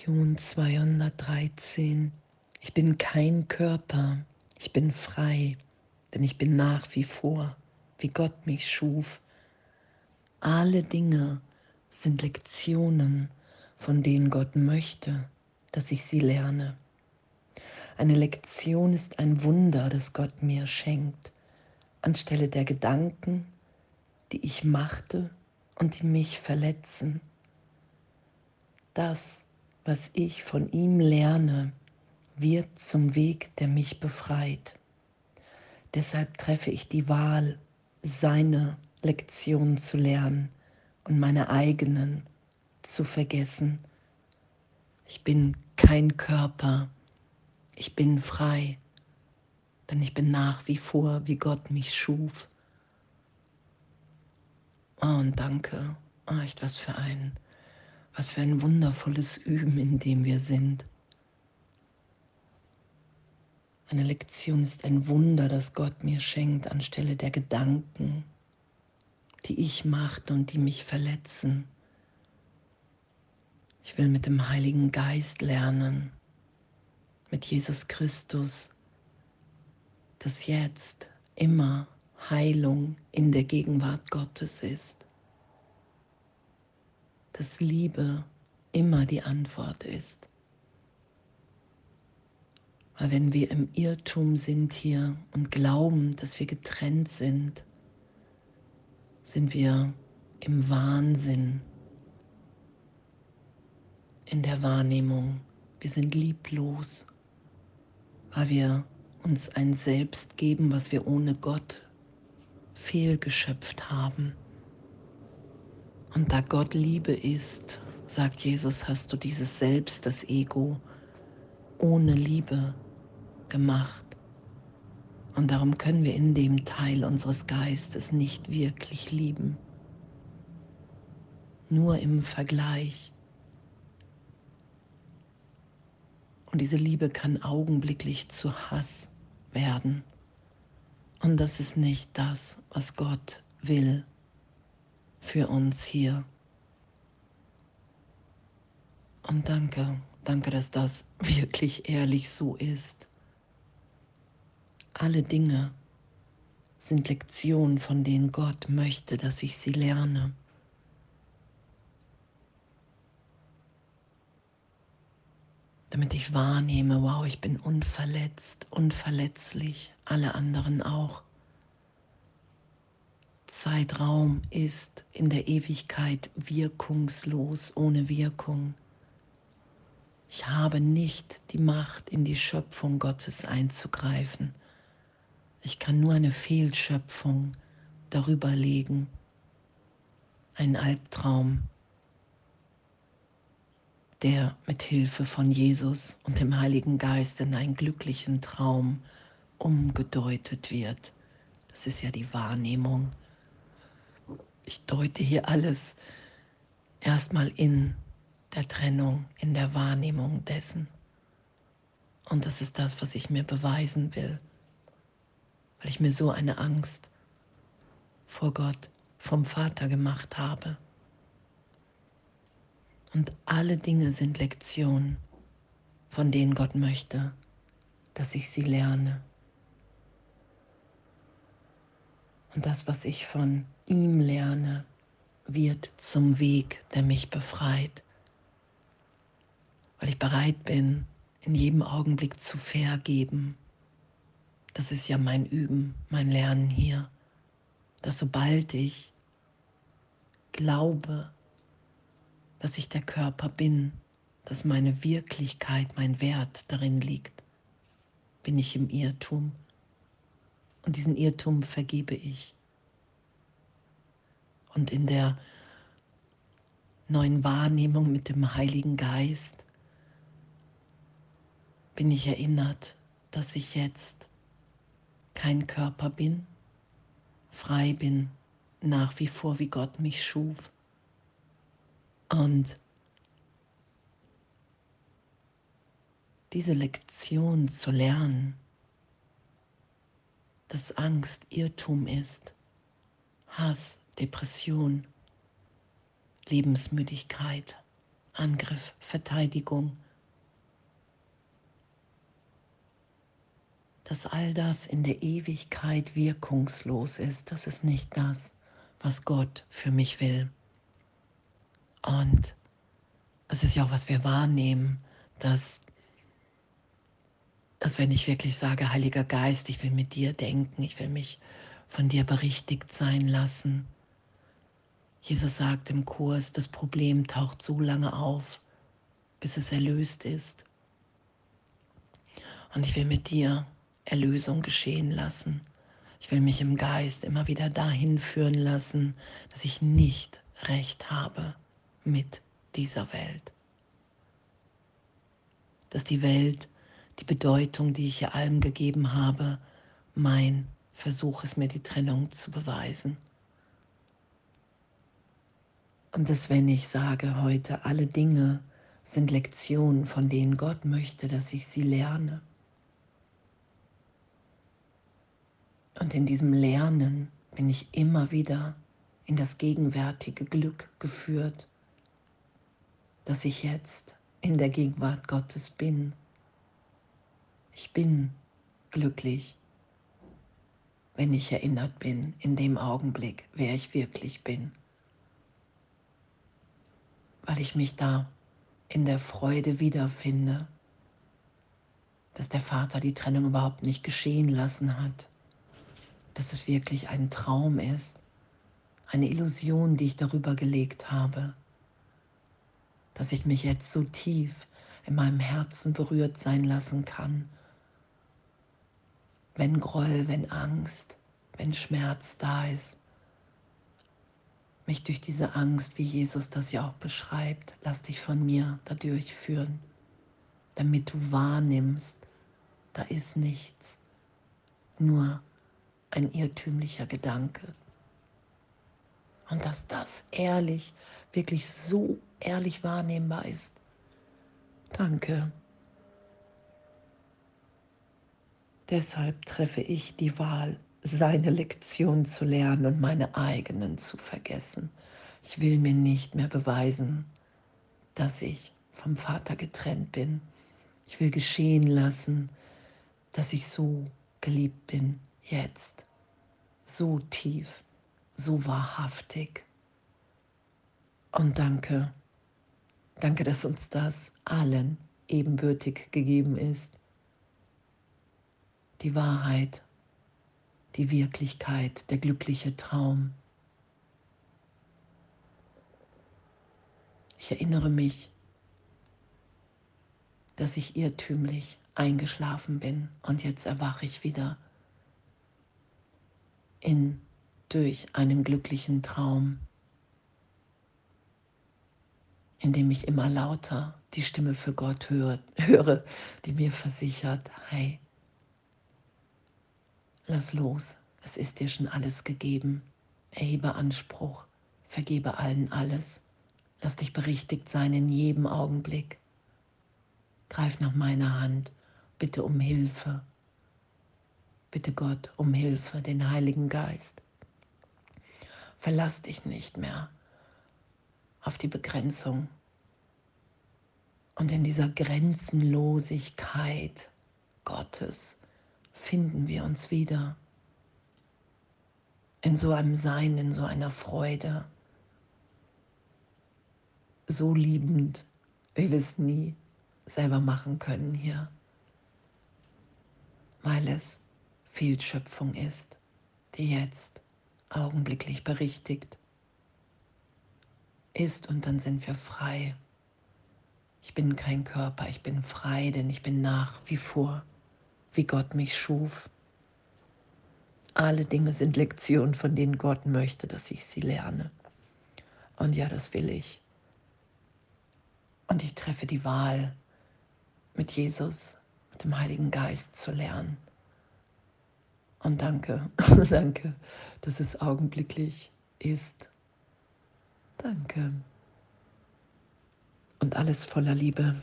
Lektion 213. Ich bin kein Körper, ich bin frei, denn ich bin nach wie vor, wie Gott mich schuf. Alle Dinge sind Lektionen, von denen Gott möchte, dass ich sie lerne. Eine Lektion ist ein Wunder, das Gott mir schenkt, anstelle der Gedanken, die ich machte und die mich verletzen. Das, was ich von ihm lerne, wird zum Weg, der mich befreit. Deshalb treffe ich die Wahl, seine Lektionen zu lernen und meine eigenen zu vergessen. Ich bin kein Körper, ich bin frei, denn ich bin nach wie vor, wie Gott mich schuf. Oh, und danke. Oh, echt was für ein was für ein wundervolles Üben, in dem wir sind. Eine Lektion ist ein Wunder, das Gott mir schenkt anstelle der Gedanken, die ich machte und die mich verletzen. Ich will mit dem Heiligen Geist lernen, mit Jesus Christus, dass jetzt immer Heilung in der Gegenwart Gottes ist dass Liebe immer die Antwort ist. Weil wenn wir im Irrtum sind hier und glauben, dass wir getrennt sind, sind wir im Wahnsinn, in der Wahrnehmung. Wir sind lieblos, weil wir uns ein Selbst geben, was wir ohne Gott fehlgeschöpft haben. Und da Gott Liebe ist, sagt Jesus, hast du dieses Selbst, das Ego, ohne Liebe gemacht. Und darum können wir in dem Teil unseres Geistes nicht wirklich lieben. Nur im Vergleich. Und diese Liebe kann augenblicklich zu Hass werden. Und das ist nicht das, was Gott will für uns hier. Und danke, danke, dass das wirklich ehrlich so ist. Alle Dinge sind Lektionen, von denen Gott möchte, dass ich sie lerne. Damit ich wahrnehme, wow, ich bin unverletzt, unverletzlich, alle anderen auch. Zeitraum ist in der Ewigkeit wirkungslos, ohne Wirkung. Ich habe nicht die Macht, in die Schöpfung Gottes einzugreifen. Ich kann nur eine Fehlschöpfung darüber legen, ein Albtraum, der mit Hilfe von Jesus und dem Heiligen Geist in einen glücklichen Traum umgedeutet wird. Das ist ja die Wahrnehmung ich deute hier alles erstmal in der Trennung, in der Wahrnehmung dessen. Und das ist das, was ich mir beweisen will, weil ich mir so eine Angst vor Gott, vom Vater gemacht habe. Und alle Dinge sind Lektionen, von denen Gott möchte, dass ich sie lerne. Und das, was ich von ihm lerne, wird zum Weg, der mich befreit, weil ich bereit bin, in jedem Augenblick zu vergeben. Das ist ja mein Üben, mein Lernen hier, dass sobald ich glaube, dass ich der Körper bin, dass meine Wirklichkeit, mein Wert darin liegt, bin ich im Irrtum und diesen Irrtum vergebe ich. Und in der neuen Wahrnehmung mit dem Heiligen Geist bin ich erinnert, dass ich jetzt kein Körper bin, frei bin, nach wie vor, wie Gott mich schuf. Und diese Lektion zu lernen, dass Angst Irrtum ist, Hass, Depression, Lebensmüdigkeit, Angriff, Verteidigung. Dass all das in der Ewigkeit wirkungslos ist, das ist nicht das, was Gott für mich will. Und es ist ja auch, was wir wahrnehmen, dass, dass wenn ich wirklich sage, Heiliger Geist, ich will mit dir denken, ich will mich von dir berichtigt sein lassen. Jesus sagt im Kurs, das Problem taucht so lange auf, bis es erlöst ist. Und ich will mit dir Erlösung geschehen lassen. Ich will mich im Geist immer wieder dahin führen lassen, dass ich nicht recht habe mit dieser Welt. Dass die Welt, die Bedeutung, die ich ihr allem gegeben habe, mein Versuch ist, mir die Trennung zu beweisen. Und dass wenn ich sage heute, alle Dinge sind Lektionen, von denen Gott möchte, dass ich sie lerne. Und in diesem Lernen bin ich immer wieder in das gegenwärtige Glück geführt dass ich jetzt in der Gegenwart Gottes bin. Ich bin glücklich, wenn ich erinnert bin in dem Augenblick, wer ich wirklich bin, weil ich mich da in der Freude wiederfinde, dass der Vater die Trennung überhaupt nicht geschehen lassen hat, dass es wirklich ein Traum ist, eine Illusion, die ich darüber gelegt habe dass ich mich jetzt so tief in meinem Herzen berührt sein lassen kann. Wenn Groll, wenn Angst, wenn Schmerz da ist, mich durch diese Angst, wie Jesus das ja auch beschreibt, lass dich von mir dadurch führen, damit du wahrnimmst, da ist nichts, nur ein irrtümlicher Gedanke. Und dass das ehrlich, wirklich so ehrlich wahrnehmbar ist. Danke. Deshalb treffe ich die Wahl, seine Lektion zu lernen und meine eigenen zu vergessen. Ich will mir nicht mehr beweisen, dass ich vom Vater getrennt bin. Ich will geschehen lassen, dass ich so geliebt bin jetzt, so tief, so wahrhaftig. Und danke, danke, dass uns das allen ebenbürtig gegeben ist. Die Wahrheit, die Wirklichkeit, der glückliche Traum. Ich erinnere mich, dass ich irrtümlich eingeschlafen bin und jetzt erwache ich wieder in durch einen glücklichen Traum indem ich immer lauter die Stimme für Gott höre, höre, die mir versichert, hey, lass los, es ist dir schon alles gegeben, erhebe Anspruch, vergebe allen alles, lass dich berichtigt sein in jedem Augenblick. Greif nach meiner Hand, bitte um Hilfe, bitte Gott um Hilfe, den Heiligen Geist. Verlass dich nicht mehr auf die Begrenzung. Und in dieser Grenzenlosigkeit Gottes finden wir uns wieder. In so einem Sein, in so einer Freude. So liebend, wie wir es nie selber machen können hier. Weil es Fehlschöpfung ist, die jetzt augenblicklich berichtigt ist und dann sind wir frei. Ich bin kein Körper, ich bin frei, denn ich bin nach wie vor, wie Gott mich schuf. Alle Dinge sind Lektionen, von denen Gott möchte, dass ich sie lerne. Und ja, das will ich. Und ich treffe die Wahl, mit Jesus, mit dem Heiligen Geist zu lernen. Und danke, danke, dass es augenblicklich ist Danke. Und alles voller Liebe.